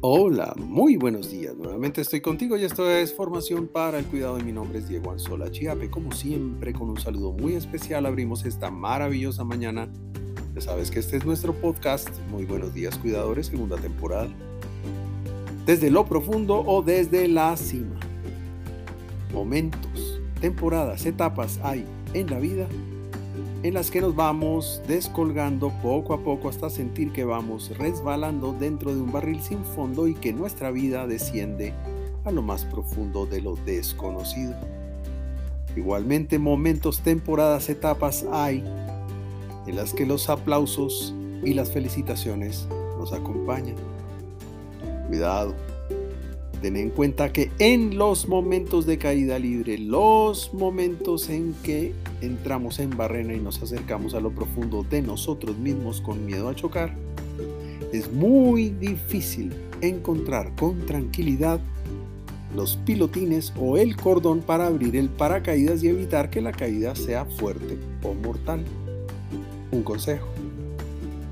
Hola, muy buenos días. Nuevamente estoy contigo y esto es Formación para el Cuidado de mi nombre es Diego Anzola Chiape. Como siempre, con un saludo muy especial abrimos esta maravillosa mañana. Ya sabes que este es nuestro podcast. Muy buenos días, cuidadores, segunda temporada. Desde lo profundo o desde la cima. Momentos, temporadas, etapas hay en la vida en las que nos vamos descolgando poco a poco hasta sentir que vamos resbalando dentro de un barril sin fondo y que nuestra vida desciende a lo más profundo de lo desconocido. Igualmente momentos, temporadas, etapas hay en las que los aplausos y las felicitaciones nos acompañan. Cuidado, Ten en cuenta que en los momentos de caída libre, los momentos en que entramos en barrena y nos acercamos a lo profundo de nosotros mismos con miedo a chocar, es muy difícil encontrar con tranquilidad los pilotines o el cordón para abrir el paracaídas y evitar que la caída sea fuerte o mortal. Un consejo.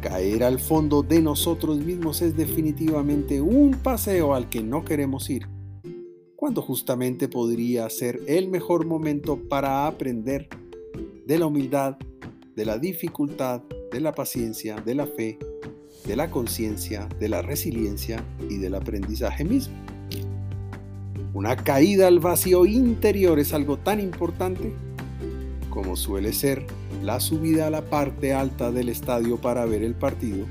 Caer al fondo de nosotros mismos es definitivamente un paseo al que no queremos ir, cuando justamente podría ser el mejor momento para aprender de la humildad, de la dificultad, de la paciencia, de la fe, de la conciencia, de la resiliencia y del aprendizaje mismo. Una caída al vacío interior es algo tan importante como suele ser la subida a la parte alta del estadio para ver el partido,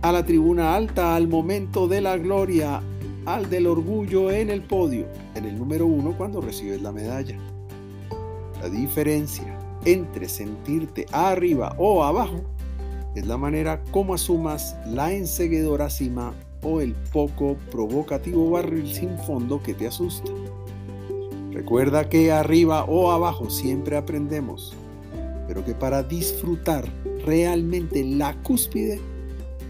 a la tribuna alta al momento de la gloria, al del orgullo en el podio, en el número uno cuando recibes la medalla. La diferencia entre sentirte arriba o abajo es la manera como asumas la enseguedora cima o el poco provocativo barril sin fondo que te asusta. Recuerda que arriba o abajo siempre aprendemos pero que para disfrutar realmente la cúspide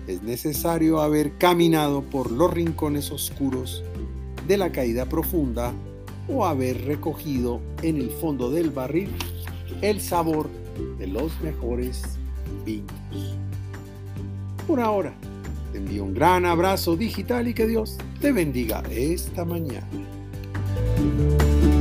es necesario haber caminado por los rincones oscuros de la caída profunda o haber recogido en el fondo del barril el sabor de los mejores vinos. Por ahora, te envío un gran abrazo digital y que Dios te bendiga esta mañana. Música